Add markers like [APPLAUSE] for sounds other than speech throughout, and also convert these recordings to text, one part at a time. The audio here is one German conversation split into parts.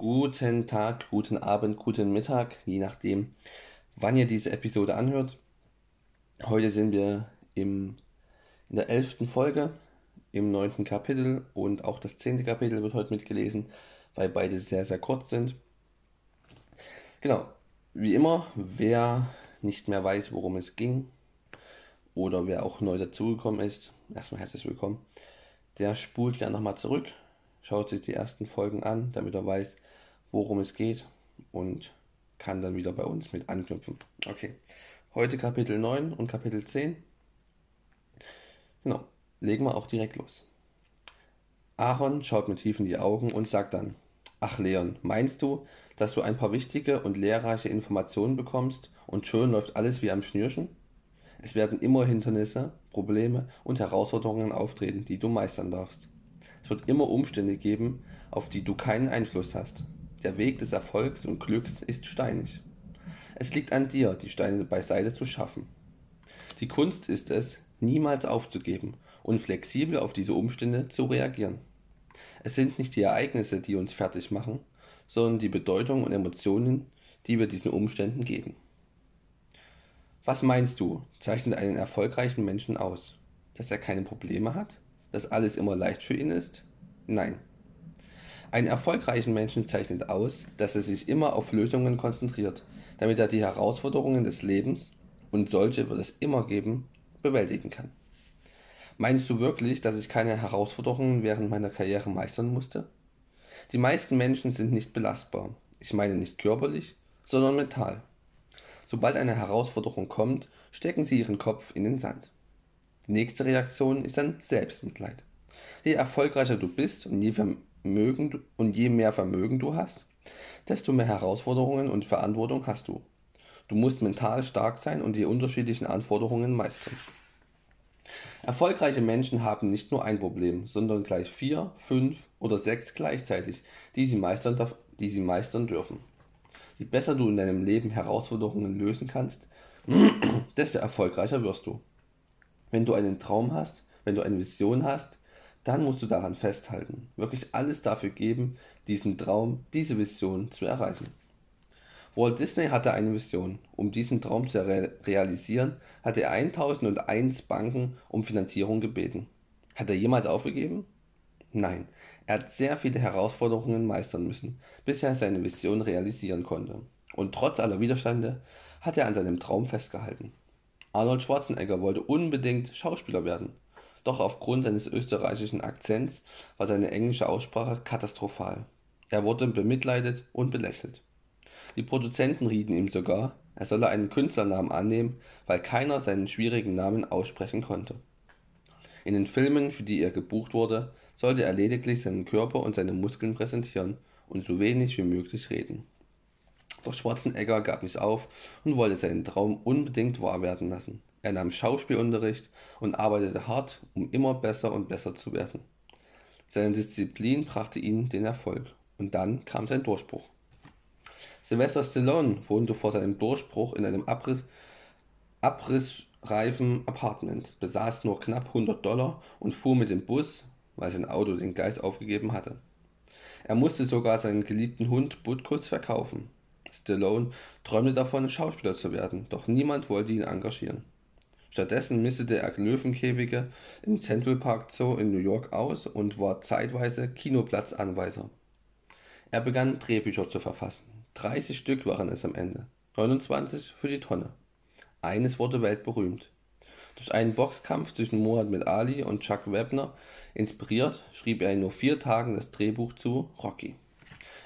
Guten Tag, guten Abend, guten Mittag, je nachdem, wann ihr diese Episode anhört. Heute sind wir im, in der elften Folge, im neunten Kapitel und auch das zehnte Kapitel wird heute mitgelesen, weil beide sehr, sehr kurz sind. Genau, wie immer, wer nicht mehr weiß, worum es ging oder wer auch neu dazugekommen ist, erstmal herzlich willkommen, der spult gerne nochmal zurück, schaut sich die ersten Folgen an, damit er weiß, worum es geht und kann dann wieder bei uns mit anknüpfen. Okay, heute Kapitel 9 und Kapitel 10. Genau, legen wir auch direkt los. Aaron schaut mir tief in die Augen und sagt dann, Ach Leon, meinst du, dass du ein paar wichtige und lehrreiche Informationen bekommst und schon läuft alles wie am Schnürchen? Es werden immer Hindernisse, Probleme und Herausforderungen auftreten, die du meistern darfst. Es wird immer Umstände geben, auf die du keinen Einfluss hast. Der Weg des Erfolgs und Glücks ist steinig. Es liegt an dir, die Steine beiseite zu schaffen. Die Kunst ist es, niemals aufzugeben und flexibel auf diese Umstände zu reagieren. Es sind nicht die Ereignisse, die uns fertig machen, sondern die Bedeutung und Emotionen, die wir diesen Umständen geben. Was meinst du, zeichnet einen erfolgreichen Menschen aus? Dass er keine Probleme hat? Dass alles immer leicht für ihn ist? Nein. Einen erfolgreichen Menschen zeichnet aus, dass er sich immer auf Lösungen konzentriert, damit er die Herausforderungen des Lebens, und solche wird es immer geben, bewältigen kann. Meinst du wirklich, dass ich keine Herausforderungen während meiner Karriere meistern musste? Die meisten Menschen sind nicht belastbar. Ich meine nicht körperlich, sondern mental. Sobald eine Herausforderung kommt, stecken sie ihren Kopf in den Sand. Nächste Reaktion ist dann Selbstmitleid. Je erfolgreicher du bist und je, Vermögen, und je mehr Vermögen du hast, desto mehr Herausforderungen und Verantwortung hast du. Du musst mental stark sein und die unterschiedlichen Anforderungen meistern. Erfolgreiche Menschen haben nicht nur ein Problem, sondern gleich vier, fünf oder sechs gleichzeitig, die sie meistern, die sie meistern dürfen. Je besser du in deinem Leben Herausforderungen lösen kannst, [CLEARS THROAT] desto erfolgreicher wirst du. Wenn du einen Traum hast, wenn du eine Vision hast, dann musst du daran festhalten, wirklich alles dafür geben, diesen Traum, diese Vision zu erreichen. Walt Disney hatte eine Vision. Um diesen Traum zu re realisieren, hatte er 1001 Banken um Finanzierung gebeten. Hat er jemals aufgegeben? Nein, er hat sehr viele Herausforderungen meistern müssen, bis er seine Vision realisieren konnte. Und trotz aller Widerstände hat er an seinem Traum festgehalten. Arnold Schwarzenegger wollte unbedingt Schauspieler werden, doch aufgrund seines österreichischen Akzents war seine englische Aussprache katastrophal. Er wurde bemitleidet und belächelt. Die Produzenten rieten ihm sogar, er solle einen Künstlernamen annehmen, weil keiner seinen schwierigen Namen aussprechen konnte. In den Filmen, für die er gebucht wurde, sollte er lediglich seinen Körper und seine Muskeln präsentieren und so wenig wie möglich reden. Doch Schwarzenegger gab nicht auf und wollte seinen Traum unbedingt wahr werden lassen. Er nahm Schauspielunterricht und arbeitete hart, um immer besser und besser zu werden. Seine Disziplin brachte ihm den Erfolg und dann kam sein Durchbruch. Sylvester Stallone wohnte vor seinem Durchbruch in einem Abriss, abrissreifen Apartment, besaß nur knapp 100 Dollar und fuhr mit dem Bus weil sein Auto den Geist aufgegeben hatte. Er musste sogar seinen geliebten Hund Butkus verkaufen. Stallone träumte davon, Schauspieler zu werden, doch niemand wollte ihn engagieren. Stattdessen mistete er Löwenkäfige im Central Park Zoo in New York aus und war zeitweise Kinoplatzanweiser. Er begann Drehbücher zu verfassen. 30 Stück waren es am Ende, 29 für die Tonne. Eines wurde weltberühmt. Durch einen Boxkampf zwischen Muhammad Ali und Chuck Webner inspiriert, schrieb er in nur vier Tagen das Drehbuch zu Rocky.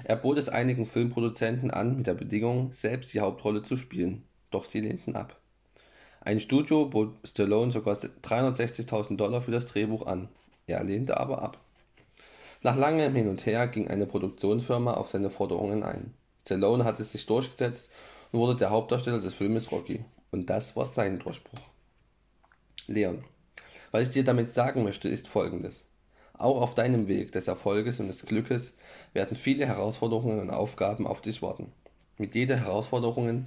Er bot es einigen Filmproduzenten an, mit der Bedingung, selbst die Hauptrolle zu spielen, doch sie lehnten ab. Ein Studio bot Stallone sogar 360.000 Dollar für das Drehbuch an. Er lehnte aber ab. Nach langem Hin und Her ging eine Produktionsfirma auf seine Forderungen ein. Stallone hatte sich durchgesetzt und wurde der Hauptdarsteller des Filmes Rocky. Und das war sein Durchbruch. Leon. Was ich dir damit sagen möchte, ist folgendes. Auch auf deinem Weg des Erfolges und des Glückes werden viele Herausforderungen und Aufgaben auf dich warten. Mit jeder Herausforderung,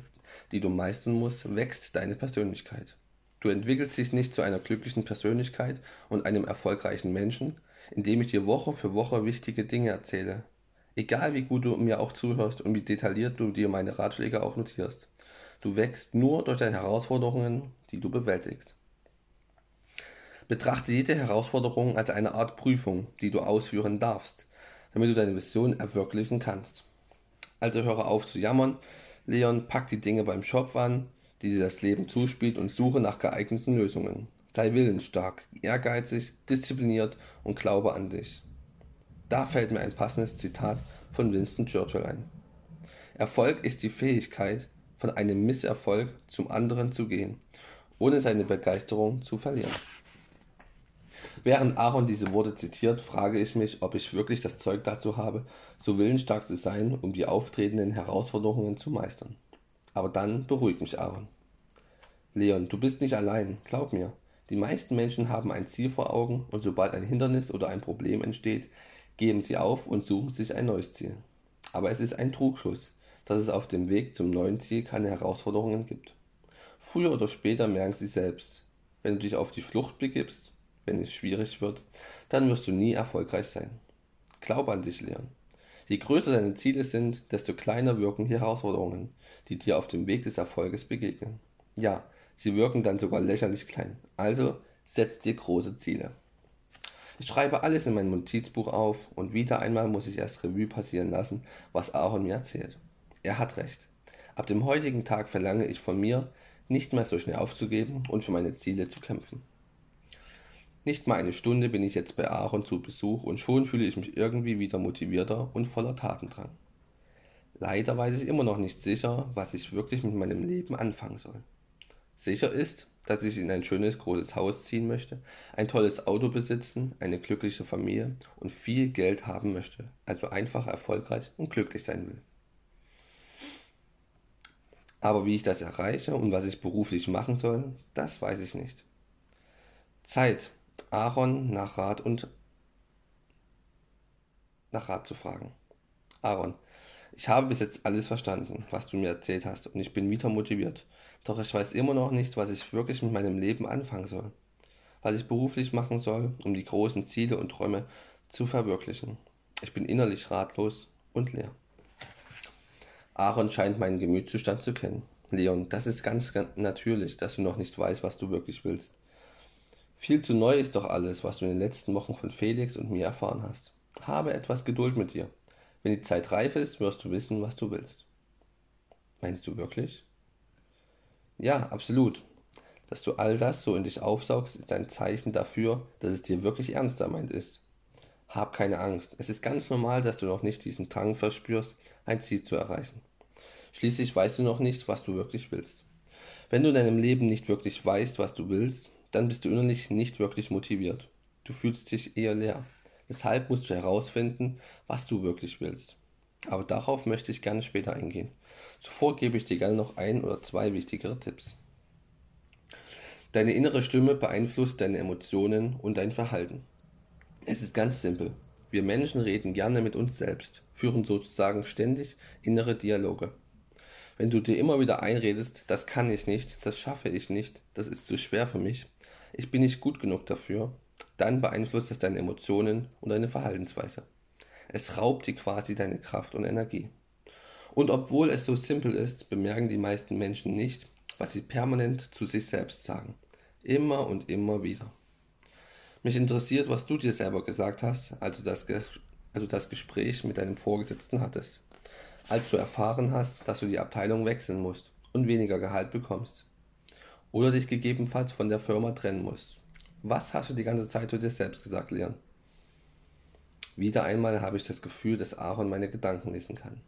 die du meistern musst, wächst deine Persönlichkeit. Du entwickelst dich nicht zu einer glücklichen Persönlichkeit und einem erfolgreichen Menschen, indem ich dir Woche für Woche wichtige Dinge erzähle. Egal wie gut du mir auch zuhörst und wie detailliert du dir meine Ratschläge auch notierst. Du wächst nur durch deine Herausforderungen, die du bewältigst. Betrachte jede Herausforderung als eine Art Prüfung, die du ausführen darfst, damit du deine Vision erwirklichen kannst. Also höre auf zu jammern, Leon, pack die Dinge beim Schopf an, die dir das Leben zuspielt und suche nach geeigneten Lösungen. Sei willensstark, ehrgeizig, diszipliniert und glaube an dich. Da fällt mir ein passendes Zitat von Winston Churchill ein. Erfolg ist die Fähigkeit, von einem Misserfolg zum anderen zu gehen, ohne seine Begeisterung zu verlieren. Während Aaron diese Worte zitiert, frage ich mich, ob ich wirklich das Zeug dazu habe, so willensstark zu sein, um die auftretenden Herausforderungen zu meistern. Aber dann beruhigt mich Aaron. Leon, du bist nicht allein, glaub mir. Die meisten Menschen haben ein Ziel vor Augen und sobald ein Hindernis oder ein Problem entsteht, geben sie auf und suchen sich ein neues Ziel. Aber es ist ein Trugschluss, dass es auf dem Weg zum neuen Ziel keine Herausforderungen gibt. Früher oder später merken sie selbst, wenn du dich auf die Flucht begibst, wenn es schwierig wird, dann wirst du nie erfolgreich sein. Glaub an dich, Leon. Je größer deine Ziele sind, desto kleiner wirken die Herausforderungen, die dir auf dem Weg des Erfolges begegnen. Ja, sie wirken dann sogar lächerlich klein. Also setz dir große Ziele. Ich schreibe alles in mein Notizbuch auf und wieder einmal muss ich erst Revue passieren lassen, was Aaron mir erzählt. Er hat recht. Ab dem heutigen Tag verlange ich von mir, nicht mehr so schnell aufzugeben und für meine Ziele zu kämpfen. Nicht mal eine Stunde bin ich jetzt bei Aaron zu Besuch und schon fühle ich mich irgendwie wieder motivierter und voller Tatendrang. Leider weiß ich immer noch nicht sicher, was ich wirklich mit meinem Leben anfangen soll. Sicher ist, dass ich in ein schönes großes Haus ziehen möchte, ein tolles Auto besitzen, eine glückliche Familie und viel Geld haben möchte, also einfach erfolgreich und glücklich sein will. Aber wie ich das erreiche und was ich beruflich machen soll, das weiß ich nicht. Zeit Aaron nach Rat und nach Rat zu fragen. Aaron, ich habe bis jetzt alles verstanden, was du mir erzählt hast, und ich bin wieder motiviert. Doch ich weiß immer noch nicht, was ich wirklich mit meinem Leben anfangen soll. Was ich beruflich machen soll, um die großen Ziele und Träume zu verwirklichen. Ich bin innerlich ratlos und leer. Aaron scheint meinen Gemütszustand zu kennen. Leon, das ist ganz, ganz natürlich, dass du noch nicht weißt, was du wirklich willst. Viel zu neu ist doch alles, was du in den letzten Wochen von Felix und mir erfahren hast. Habe etwas Geduld mit dir. Wenn die Zeit reif ist, wirst du wissen, was du willst. Meinst du wirklich? Ja, absolut. Dass du all das so in dich aufsaugst, ist ein Zeichen dafür, dass es dir wirklich ernst gemeint ist. Hab keine Angst. Es ist ganz normal, dass du noch nicht diesen Drang verspürst, ein Ziel zu erreichen. Schließlich weißt du noch nicht, was du wirklich willst. Wenn du in deinem Leben nicht wirklich weißt, was du willst, dann bist du innerlich nicht wirklich motiviert. Du fühlst dich eher leer. Deshalb musst du herausfinden, was du wirklich willst. Aber darauf möchte ich gerne später eingehen. Zuvor gebe ich dir gerne noch ein oder zwei wichtigere Tipps. Deine innere Stimme beeinflusst deine Emotionen und dein Verhalten. Es ist ganz simpel. Wir Menschen reden gerne mit uns selbst, führen sozusagen ständig innere Dialoge. Wenn du dir immer wieder einredest, das kann ich nicht, das schaffe ich nicht, das ist zu schwer für mich, ich bin nicht gut genug dafür, dann beeinflusst es deine Emotionen und deine Verhaltensweise. Es raubt dir quasi deine Kraft und Energie. Und obwohl es so simpel ist, bemerken die meisten Menschen nicht, was sie permanent zu sich selbst sagen. Immer und immer wieder. Mich interessiert, was du dir selber gesagt hast, als du das, als du das Gespräch mit deinem Vorgesetzten hattest. Als du erfahren hast, dass du die Abteilung wechseln musst und weniger Gehalt bekommst oder dich gegebenenfalls von der Firma trennen musst. Was hast du die ganze Zeit zu dir selbst gesagt, Leon? Wieder einmal habe ich das Gefühl, dass Aaron meine Gedanken lesen kann.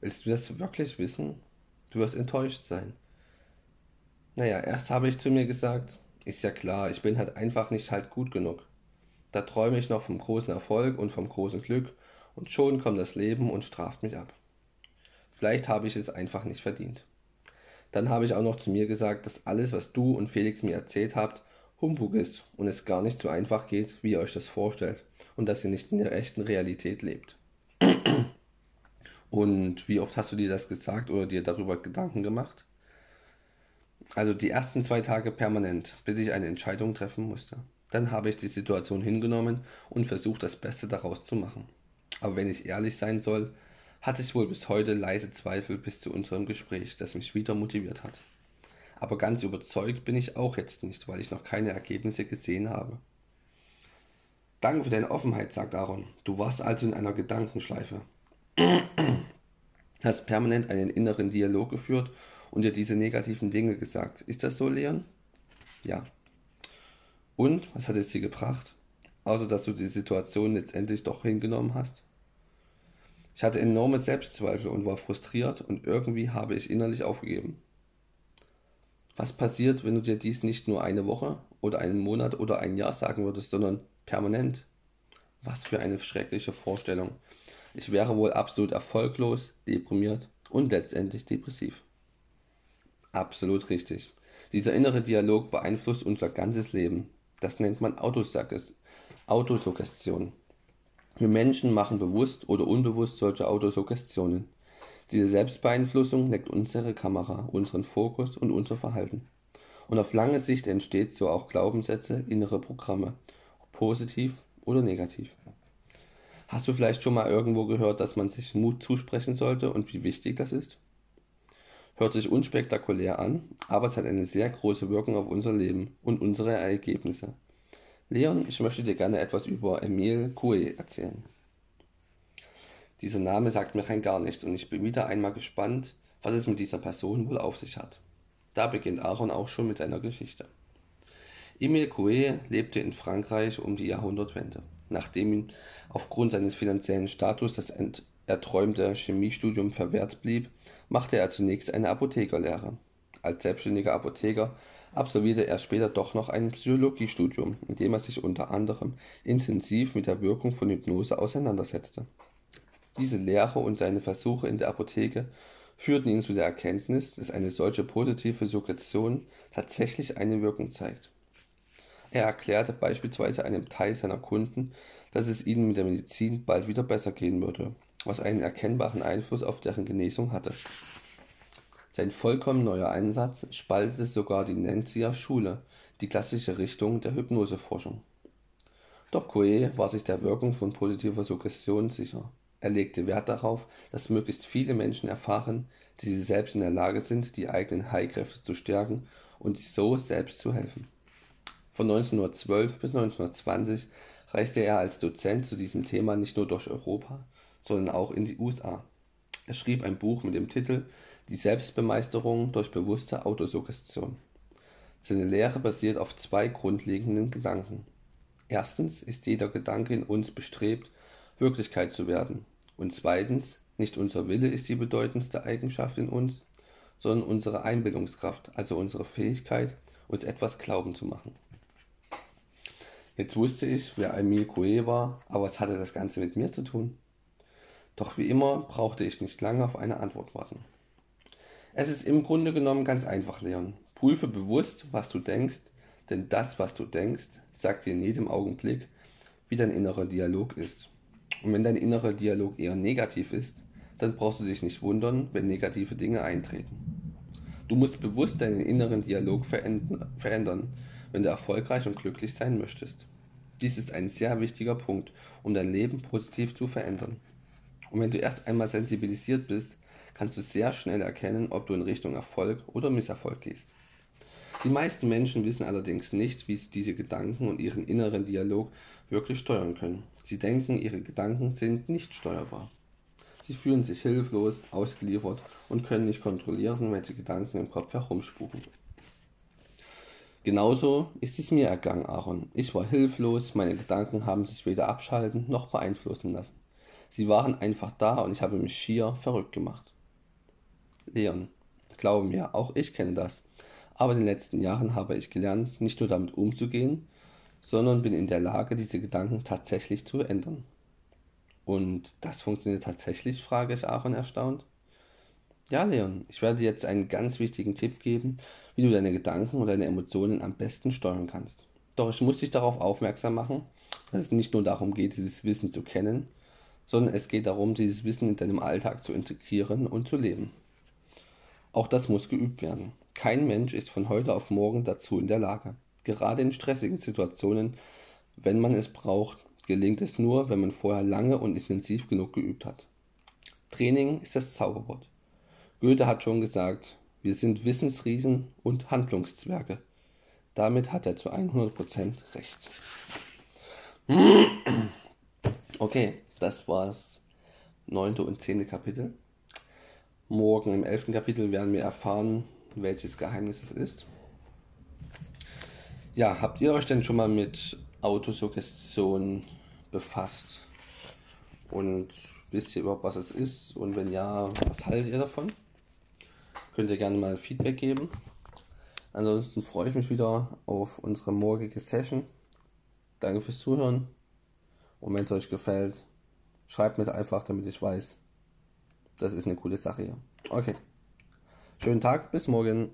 Willst du das wirklich wissen? Du wirst enttäuscht sein. Naja, erst habe ich zu mir gesagt, ist ja klar, ich bin halt einfach nicht halt gut genug. Da träume ich noch vom großen Erfolg und vom großen Glück und schon kommt das Leben und straft mich ab. Vielleicht habe ich es einfach nicht verdient. Dann habe ich auch noch zu mir gesagt, dass alles, was du und Felix mir erzählt habt, Humbug ist und es gar nicht so einfach geht, wie ihr euch das vorstellt und dass ihr nicht in der echten Realität lebt. [CLEARS THROAT] Und wie oft hast du dir das gesagt oder dir darüber Gedanken gemacht? Also die ersten zwei Tage permanent, bis ich eine Entscheidung treffen musste. Dann habe ich die Situation hingenommen und versucht, das Beste daraus zu machen. Aber wenn ich ehrlich sein soll, hatte ich wohl bis heute leise Zweifel bis zu unserem Gespräch, das mich wieder motiviert hat. Aber ganz überzeugt bin ich auch jetzt nicht, weil ich noch keine Ergebnisse gesehen habe. Danke für deine Offenheit, sagt Aaron. Du warst also in einer Gedankenschleife. Hast permanent einen inneren Dialog geführt und dir diese negativen Dinge gesagt. Ist das so, Leon? Ja. Und was hat es dir gebracht? Außer dass du die Situation letztendlich doch hingenommen hast? Ich hatte enorme Selbstzweifel und war frustriert und irgendwie habe ich innerlich aufgegeben. Was passiert, wenn du dir dies nicht nur eine Woche oder einen Monat oder ein Jahr sagen würdest, sondern permanent? Was für eine schreckliche Vorstellung. Ich wäre wohl absolut erfolglos, deprimiert und letztendlich depressiv. Absolut richtig. Dieser innere Dialog beeinflusst unser ganzes Leben. Das nennt man Autosuggestion. Wir Menschen machen bewusst oder unbewusst solche Autosuggestionen. Diese Selbstbeeinflussung lenkt unsere Kamera, unseren Fokus und unser Verhalten. Und auf lange Sicht entsteht so auch Glaubenssätze, innere Programme, positiv oder negativ. Hast du vielleicht schon mal irgendwo gehört, dass man sich Mut zusprechen sollte und wie wichtig das ist? Hört sich unspektakulär an, aber es hat eine sehr große Wirkung auf unser Leben und unsere Ergebnisse. Leon, ich möchte dir gerne etwas über Emile Coué erzählen. Dieser Name sagt mir rein gar nichts und ich bin wieder einmal gespannt, was es mit dieser Person wohl auf sich hat. Da beginnt Aaron auch schon mit seiner Geschichte. Emile Coué lebte in Frankreich um die Jahrhundertwende. Nachdem ihm aufgrund seines finanziellen Status das erträumte Chemiestudium verwehrt blieb, machte er zunächst eine Apothekerlehre. Als selbstständiger Apotheker absolvierte er später doch noch ein Psychologiestudium, in dem er sich unter anderem intensiv mit der Wirkung von Hypnose auseinandersetzte. Diese Lehre und seine Versuche in der Apotheke führten ihn zu der Erkenntnis, dass eine solche positive Suggestion tatsächlich eine Wirkung zeigt. Er erklärte beispielsweise einem Teil seiner Kunden, dass es ihnen mit der Medizin bald wieder besser gehen würde, was einen erkennbaren Einfluss auf deren Genesung hatte. Sein vollkommen neuer Einsatz spaltete sogar die Nancy'er Schule, die klassische Richtung der Hypnoseforschung. Doch Coe war sich der Wirkung von positiver Suggestion sicher. Er legte Wert darauf, dass möglichst viele Menschen erfahren, dass sie selbst in der Lage sind, die eigenen Heilkräfte zu stärken und so selbst zu helfen. Von 1912 bis 1920 reiste er als Dozent zu diesem Thema nicht nur durch Europa, sondern auch in die USA. Er schrieb ein Buch mit dem Titel Die Selbstbemeisterung durch bewusste Autosuggestion. Seine Lehre basiert auf zwei grundlegenden Gedanken. Erstens ist jeder Gedanke in uns bestrebt, Wirklichkeit zu werden. Und zweitens, nicht unser Wille ist die bedeutendste Eigenschaft in uns, sondern unsere Einbildungskraft, also unsere Fähigkeit, uns etwas glauben zu machen. Jetzt wusste ich, wer Emile Coué war, aber was hatte das Ganze mit mir zu tun? Doch wie immer brauchte ich nicht lange auf eine Antwort warten. Es ist im Grunde genommen ganz einfach, Leon. Prüfe bewusst, was du denkst, denn das, was du denkst, sagt dir in jedem Augenblick, wie dein innerer Dialog ist. Und wenn dein innerer Dialog eher negativ ist, dann brauchst du dich nicht wundern, wenn negative Dinge eintreten. Du musst bewusst deinen inneren Dialog verändern, wenn du erfolgreich und glücklich sein möchtest. Dies ist ein sehr wichtiger Punkt, um dein Leben positiv zu verändern. Und wenn du erst einmal sensibilisiert bist, kannst du sehr schnell erkennen, ob du in Richtung Erfolg oder Misserfolg gehst. Die meisten Menschen wissen allerdings nicht, wie sie diese Gedanken und ihren inneren Dialog wirklich steuern können. Sie denken, ihre Gedanken sind nicht steuerbar. Sie fühlen sich hilflos, ausgeliefert und können nicht kontrollieren, welche Gedanken im Kopf herumspuken. Genauso ist es mir ergangen, Aaron. Ich war hilflos, meine Gedanken haben sich weder abschalten noch beeinflussen lassen. Sie waren einfach da und ich habe mich schier verrückt gemacht. Leon, glaube mir, auch ich kenne das. Aber in den letzten Jahren habe ich gelernt, nicht nur damit umzugehen, sondern bin in der Lage, diese Gedanken tatsächlich zu ändern. Und das funktioniert tatsächlich, frage ich Aaron erstaunt. Ja, Leon, ich werde dir jetzt einen ganz wichtigen Tipp geben, wie du deine Gedanken und deine Emotionen am besten steuern kannst. Doch ich muss dich darauf aufmerksam machen, dass es nicht nur darum geht, dieses Wissen zu kennen, sondern es geht darum, dieses Wissen in deinem Alltag zu integrieren und zu leben. Auch das muss geübt werden. Kein Mensch ist von heute auf morgen dazu in der Lage. Gerade in stressigen Situationen, wenn man es braucht, gelingt es nur, wenn man vorher lange und intensiv genug geübt hat. Training ist das Zauberwort. Goethe hat schon gesagt, wir sind Wissensriesen und Handlungszwerge. Damit hat er zu 100% recht. Okay, das war's neunte und zehnte Kapitel. Morgen im elften Kapitel werden wir erfahren, welches Geheimnis es ist. Ja, habt ihr euch denn schon mal mit Autosuggestion befasst? Und wisst ihr überhaupt, was es ist? Und wenn ja, was haltet ihr davon? Könnt ihr gerne mal Feedback geben. Ansonsten freue ich mich wieder auf unsere morgige Session. Danke fürs Zuhören. Und wenn es euch gefällt, schreibt mir einfach, damit ich weiß, das ist eine coole Sache hier. Okay. Schönen Tag, bis morgen.